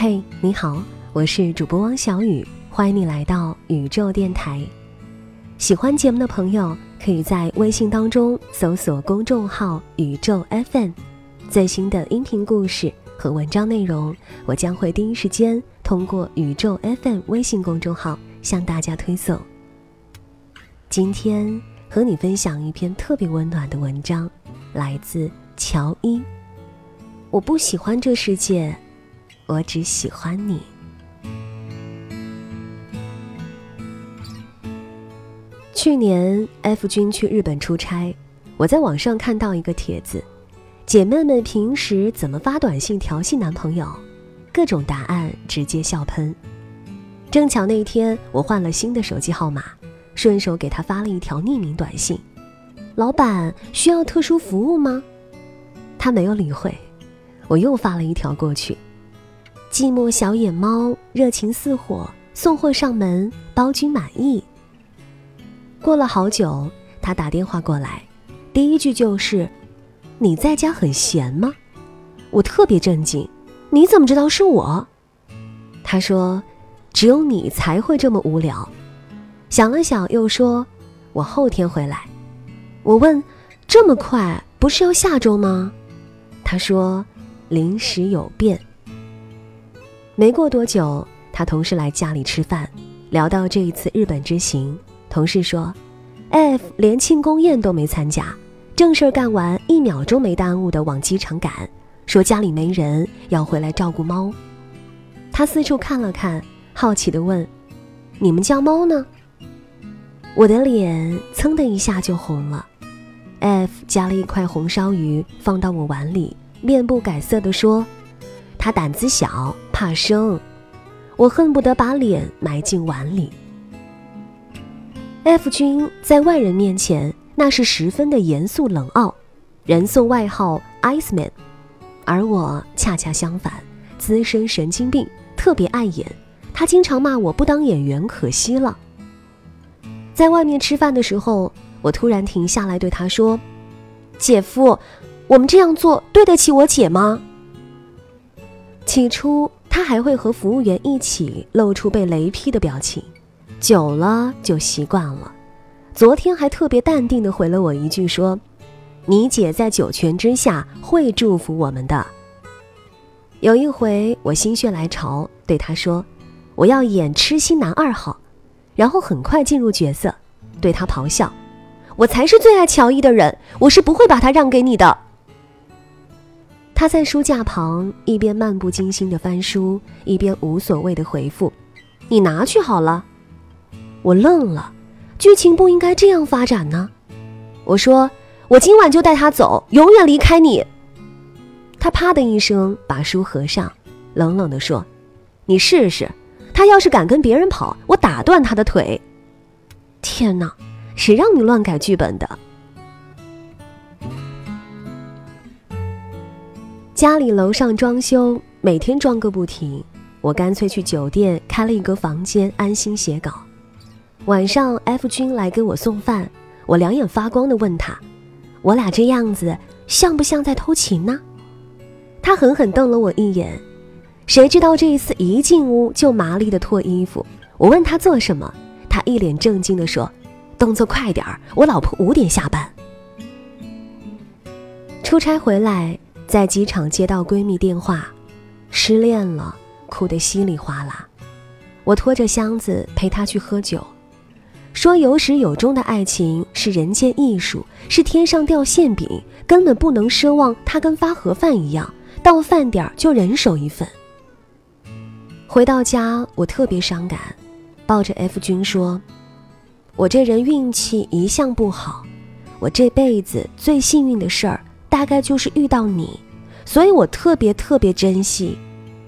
嘿，你好，我是主播汪小雨，欢迎你来到宇宙电台。喜欢节目的朋友，可以在微信当中搜索公众号“宇宙 FM”，最新的音频故事和文章内容，我将会第一时间通过宇宙 FM 微信公众号向大家推送。今天和你分享一篇特别温暖的文章，来自乔伊。我不喜欢这世界。我只喜欢你。去年 F 君去日本出差，我在网上看到一个帖子：姐妹们平时怎么发短信调戏男朋友？各种答案直接笑喷。正巧那天我换了新的手机号码，顺手给他发了一条匿名短信：“老板需要特殊服务吗？”他没有理会，我又发了一条过去。寂寞小野猫热情似火，送货上门，包君满意。过了好久，他打电话过来，第一句就是：“你在家很闲吗？”我特别震惊，你怎么知道是我？他说：“只有你才会这么无聊。”想了想，又说：“我后天回来。”我问：“这么快？不是要下周吗？”他说：“临时有变。”没过多久，他同事来家里吃饭，聊到这一次日本之行，同事说：“F 连庆功宴都没参加，正事儿干完，一秒钟没耽误的往机场赶，说家里没人，要回来照顾猫。”他四处看了看，好奇地问：“你们家猫呢？”我的脸噌的一下就红了。F 夹了一块红烧鱼放到我碗里，面不改色地说：“他胆子小。”怕生，我恨不得把脸埋进碗里。F 君在外人面前那是十分的严肃冷傲，人送外号 “Ice Man”，而我恰恰相反，资深神经病，特别爱演。他经常骂我不当演员可惜了。在外面吃饭的时候，我突然停下来对他说：“姐夫，我们这样做对得起我姐吗？”起初。他还会和服务员一起露出被雷劈的表情，久了就习惯了。昨天还特别淡定地回了我一句说：“你姐在九泉之下会祝福我们的。”有一回我心血来潮对他说：“我要演痴心男二号。”然后很快进入角色，对他咆哮：“我才是最爱乔伊的人，我是不会把他让给你的。”他在书架旁一边漫不经心地翻书，一边无所谓的回复：“你拿去好了。”我愣了，剧情不应该这样发展呢。我说：“我今晚就带他走，永远离开你。”他啪的一声把书合上，冷冷地说：“你试试，他要是敢跟别人跑，我打断他的腿。”天哪，谁让你乱改剧本的？家里楼上装修，每天装个不停。我干脆去酒店开了一个房间，安心写稿。晚上，F 君来给我送饭，我两眼发光的问他：“我俩这样子像不像在偷情呢？”他狠狠瞪了我一眼。谁知道这一次一进屋就麻利的脱衣服。我问他做什么，他一脸正经的说：“动作快点儿，我老婆五点下班。”出差回来。在机场接到闺蜜电话，失恋了，哭得稀里哗啦。我拖着箱子陪她去喝酒，说有始有终的爱情是人间艺术，是天上掉馅饼，根本不能奢望它跟发盒饭一样，到饭点儿就人手一份。回到家，我特别伤感，抱着 F 君说：“我这人运气一向不好，我这辈子最幸运的事儿。”大概就是遇到你，所以我特别特别珍惜。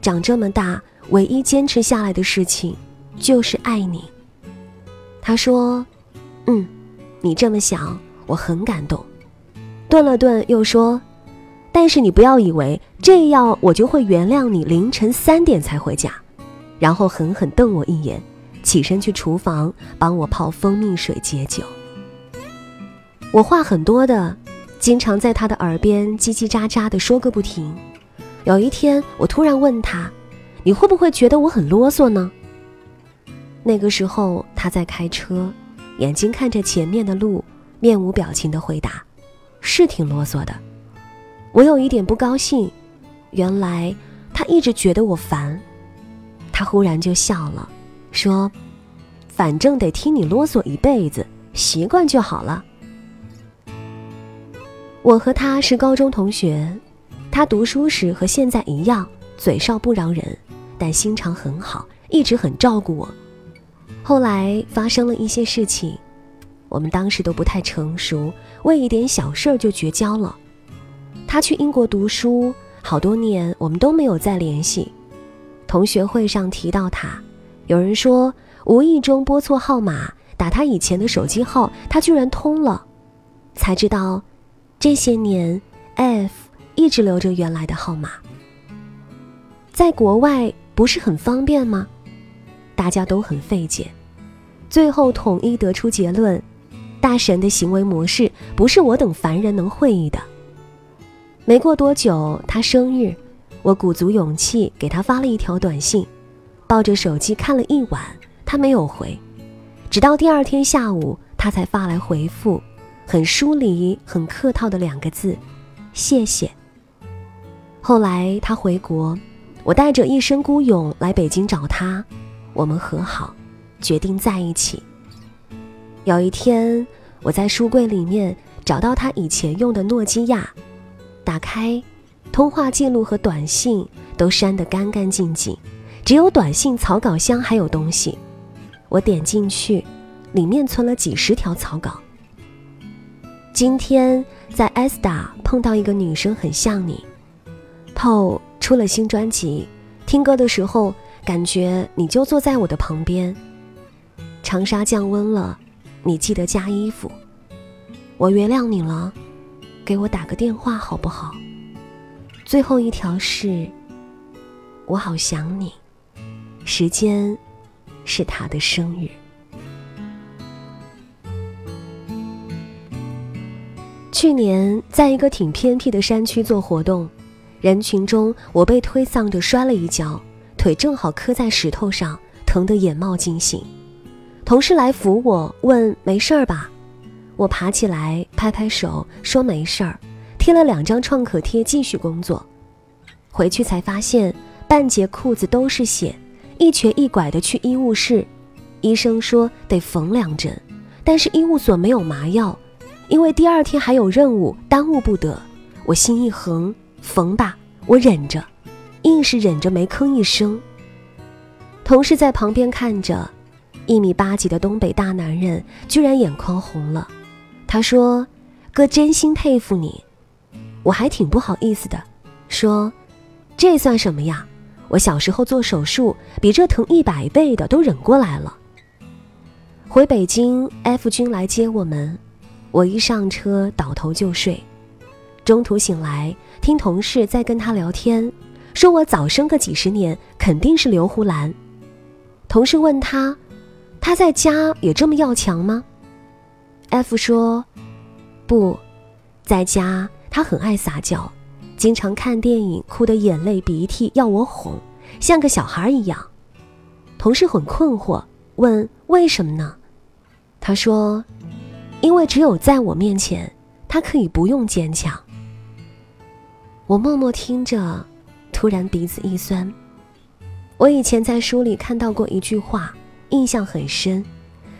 长这么大，唯一坚持下来的事情，就是爱你。他说：“嗯，你这么想，我很感动。”顿了顿，又说：“但是你不要以为这样我就会原谅你凌晨三点才回家。”然后狠狠瞪我一眼，起身去厨房帮我泡蜂蜜水解酒。我话很多的。经常在他的耳边叽叽喳喳地说个不停。有一天，我突然问他：“你会不会觉得我很啰嗦呢？那个时候他在开车，眼睛看着前面的路，面无表情的回答：“是挺啰嗦的。”我有一点不高兴，原来他一直觉得我烦。他忽然就笑了，说：“反正得听你啰嗦一辈子，习惯就好了。”我和他是高中同学，他读书时和现在一样，嘴上不饶人，但心肠很好，一直很照顾我。后来发生了一些事情，我们当时都不太成熟，为一点小事儿就绝交了。他去英国读书，好多年我们都没有再联系。同学会上提到他，有人说无意中拨错号码，打他以前的手机号，他居然通了，才知道。这些年，F 一直留着原来的号码。在国外不是很方便吗？大家都很费解，最后统一得出结论：大神的行为模式不是我等凡人能会意的。没过多久，他生日，我鼓足勇气给他发了一条短信，抱着手机看了一晚，他没有回，直到第二天下午，他才发来回复。很疏离、很客套的两个字，谢谢。后来他回国，我带着一身孤勇来北京找他，我们和好，决定在一起。有一天，我在书柜里面找到他以前用的诺基亚，打开，通话记录和短信都删得干干净净，只有短信草稿箱还有东西。我点进去，里面存了几十条草稿。今天在 S 达碰到一个女生，很像你。PO 出了新专辑，听歌的时候感觉你就坐在我的旁边。长沙降温了，你记得加衣服。我原谅你了，给我打个电话好不好？最后一条是，我好想你。时间是他的生日。去年在一个挺偏僻的山区做活动，人群中我被推搡着摔了一跤，腿正好磕在石头上，疼得眼冒金星。同事来扶我，问没事儿吧？我爬起来拍拍手说没事儿，贴了两张创可贴继续工作。回去才发现半截裤子都是血，一瘸一拐的去医务室，医生说得缝两针，但是医务所没有麻药。因为第二天还有任务，耽误不得。我心一横，缝吧，我忍着，硬是忍着没吭一声。同事在旁边看着，一米八几的东北大男人居然眼眶红了。他说：“哥，真心佩服你。”我还挺不好意思的，说：“这算什么呀？我小时候做手术，比这疼一百倍的都忍过来了。”回北京，F 君来接我们。我一上车倒头就睡，中途醒来听同事在跟他聊天，说我早生个几十年肯定是刘胡兰。同事问他，他在家也这么要强吗？F 说，不，在家他很爱撒娇，经常看电影哭得眼泪鼻涕要我哄，像个小孩一样。同事很困惑，问为什么呢？他说。因为只有在我面前，他可以不用坚强。我默默听着，突然鼻子一酸。我以前在书里看到过一句话，印象很深，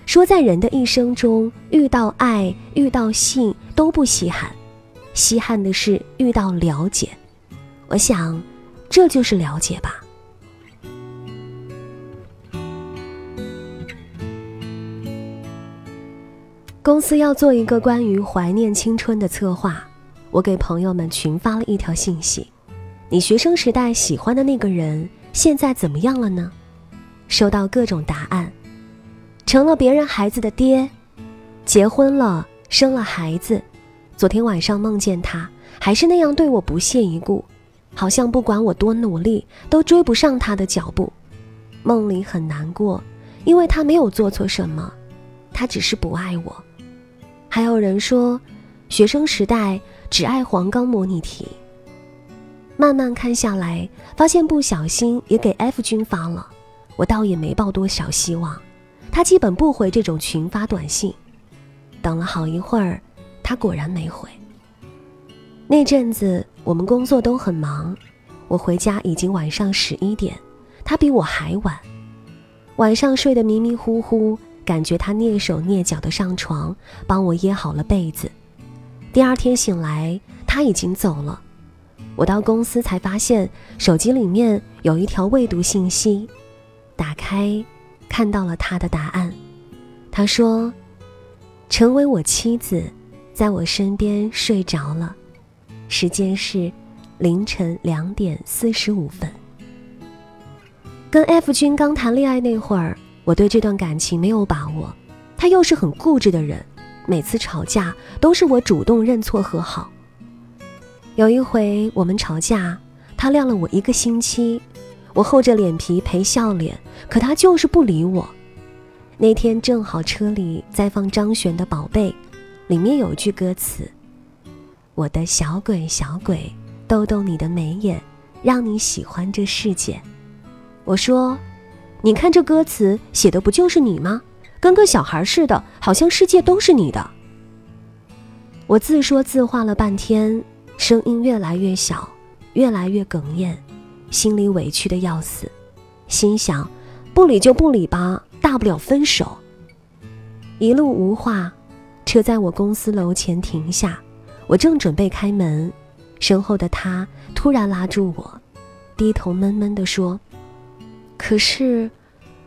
说在人的一生中，遇到爱、遇到性都不稀罕，稀罕的是遇到了解。我想，这就是了解吧。公司要做一个关于怀念青春的策划，我给朋友们群发了一条信息：“你学生时代喜欢的那个人现在怎么样了呢？”收到各种答案，成了别人孩子的爹，结婚了，生了孩子。昨天晚上梦见他，还是那样对我不屑一顾，好像不管我多努力都追不上他的脚步。梦里很难过，因为他没有做错什么，他只是不爱我。还有人说，学生时代只爱黄冈模拟题。慢慢看下来，发现不小心也给 F 君发了，我倒也没抱多少希望。他基本不回这种群发短信，等了好一会儿，他果然没回。那阵子我们工作都很忙，我回家已经晚上十一点，他比我还晚。晚上睡得迷迷糊糊，感觉他蹑手蹑脚的上床，帮我掖好了被子。第二天醒来，他已经走了。我到公司才发现手机里面有一条未读信息，打开。看到了他的答案，他说：“成为我妻子，在我身边睡着了，时间是凌晨两点四十五分。”跟 F 君刚谈恋爱那会儿，我对这段感情没有把握，他又是很固执的人，每次吵架都是我主动认错和好。有一回我们吵架，他晾了我一个星期。我厚着脸皮陪笑脸，可他就是不理我。那天正好车里在放张悬的《宝贝》，里面有句歌词：“我的小鬼小鬼，逗逗你的眉眼，让你喜欢这世界。”我说：“你看这歌词写的不就是你吗？跟个小孩似的，好像世界都是你的。”我自说自话了半天，声音越来越小，越来越哽咽。心里委屈的要死，心想，不理就不理吧，大不了分手。一路无话，车在我公司楼前停下，我正准备开门，身后的他突然拉住我，低头闷闷地说：“可是，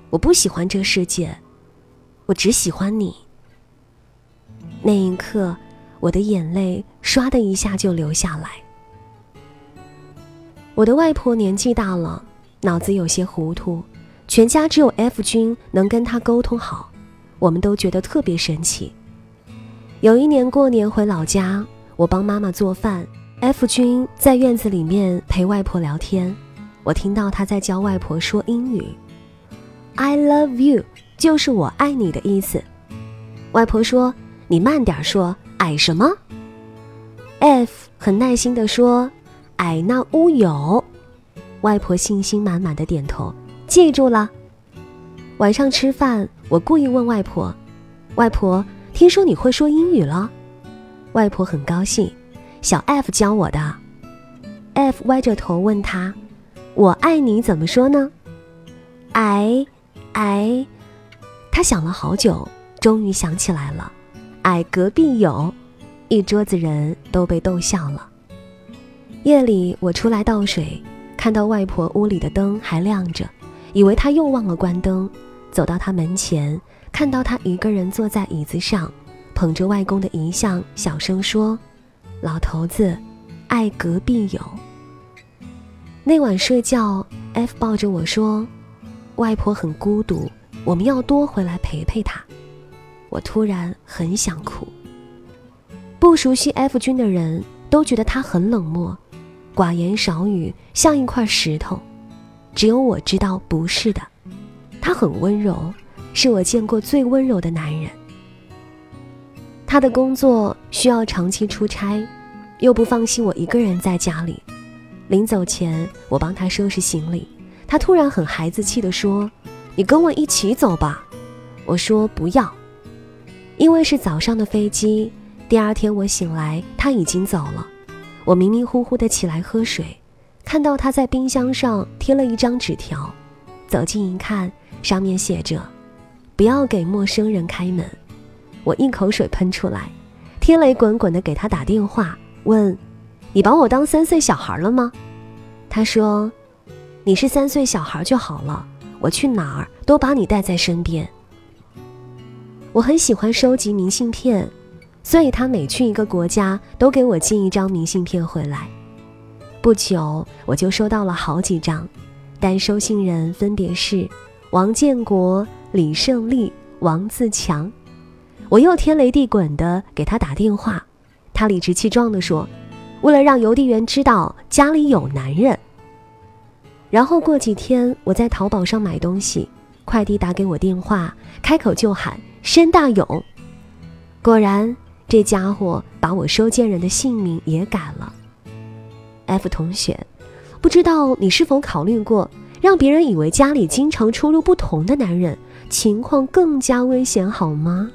我不喜欢这个世界，我只喜欢你。”那一刻，我的眼泪唰的一下就流下来。我的外婆年纪大了，脑子有些糊涂，全家只有 F 君能跟她沟通好，我们都觉得特别神奇。有一年过年回老家，我帮妈妈做饭，F 君在院子里面陪外婆聊天，我听到他在教外婆说英语，I love you 就是我爱你的意思。外婆说：“你慢点说，矮什么？”F 很耐心地说。矮那乌有，外婆信心满满的点头，记住了。晚上吃饭，我故意问外婆：“外婆，听说你会说英语了？”外婆很高兴，小 F 教我的。F 歪着头问他：“我爱你怎么说呢？”矮，矮。他想了好久，终于想起来了：“矮隔壁有。”一桌子人都被逗笑了。夜里，我出来倒水，看到外婆屋里的灯还亮着，以为她又忘了关灯。走到她门前，看到她一个人坐在椅子上，捧着外公的遗像，小声说：“老头子，爱隔壁有。”那晚睡觉，F 抱着我说：“外婆很孤独，我们要多回来陪陪她。”我突然很想哭。不熟悉 F 君的人都觉得他很冷漠。寡言少语，像一块石头。只有我知道不是的，他很温柔，是我见过最温柔的男人。他的工作需要长期出差，又不放心我一个人在家里。临走前，我帮他收拾行李，他突然很孩子气地说：“你跟我一起走吧。”我说：“不要。”因为是早上的飞机，第二天我醒来，他已经走了。我迷迷糊糊的起来喝水，看到他在冰箱上贴了一张纸条，走近一看，上面写着：“不要给陌生人开门。”我一口水喷出来，天雷滚滚的给他打电话，问：“你把我当三岁小孩了吗？”他说：“你是三岁小孩就好了，我去哪儿都把你带在身边。”我很喜欢收集明信片。所以他每去一个国家，都给我寄一张明信片回来。不久，我就收到了好几张，但收信人分别是王建国、李胜利、王自强。我又天雷地滚的给他打电话，他理直气壮地说：“为了让邮递员知道家里有男人。”然后过几天，我在淘宝上买东西，快递打给我电话，开口就喊“申大勇”，果然。这家伙把我收件人的姓名也改了。F 同学，不知道你是否考虑过，让别人以为家里经常出入不同的男人，情况更加危险，好吗？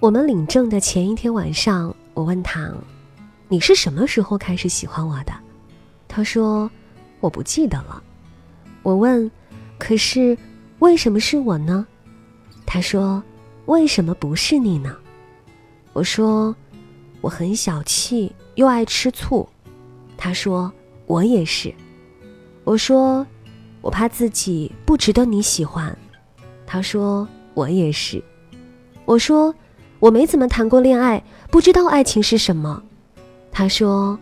我们领证的前一天晚上，我问他：“你是什么时候开始喜欢我的？”他说：“我不记得了。”我问：“可是为什么是我呢？”他说：“为什么不是你呢？”我说：“我很小气，又爱吃醋。”他说：“我也是。”我说：“我怕自己不值得你喜欢。”他说：“我也是。”我说。我没怎么谈过恋爱，不知道爱情是什么。他说：“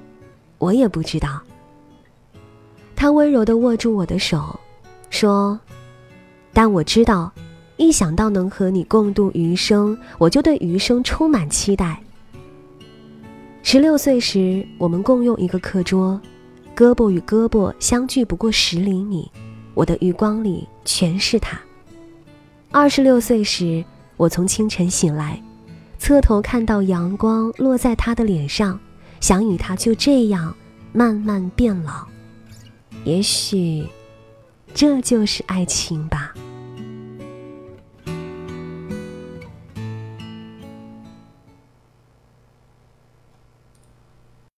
我也不知道。”他温柔的握住我的手，说：“但我知道，一想到能和你共度余生，我就对余生充满期待。”十六岁时，我们共用一个课桌，胳膊与胳膊相距不过十厘米，我的余光里全是他。二十六岁时，我从清晨醒来。侧头看到阳光落在他的脸上，想与他就这样慢慢变老。也许，这就是爱情吧。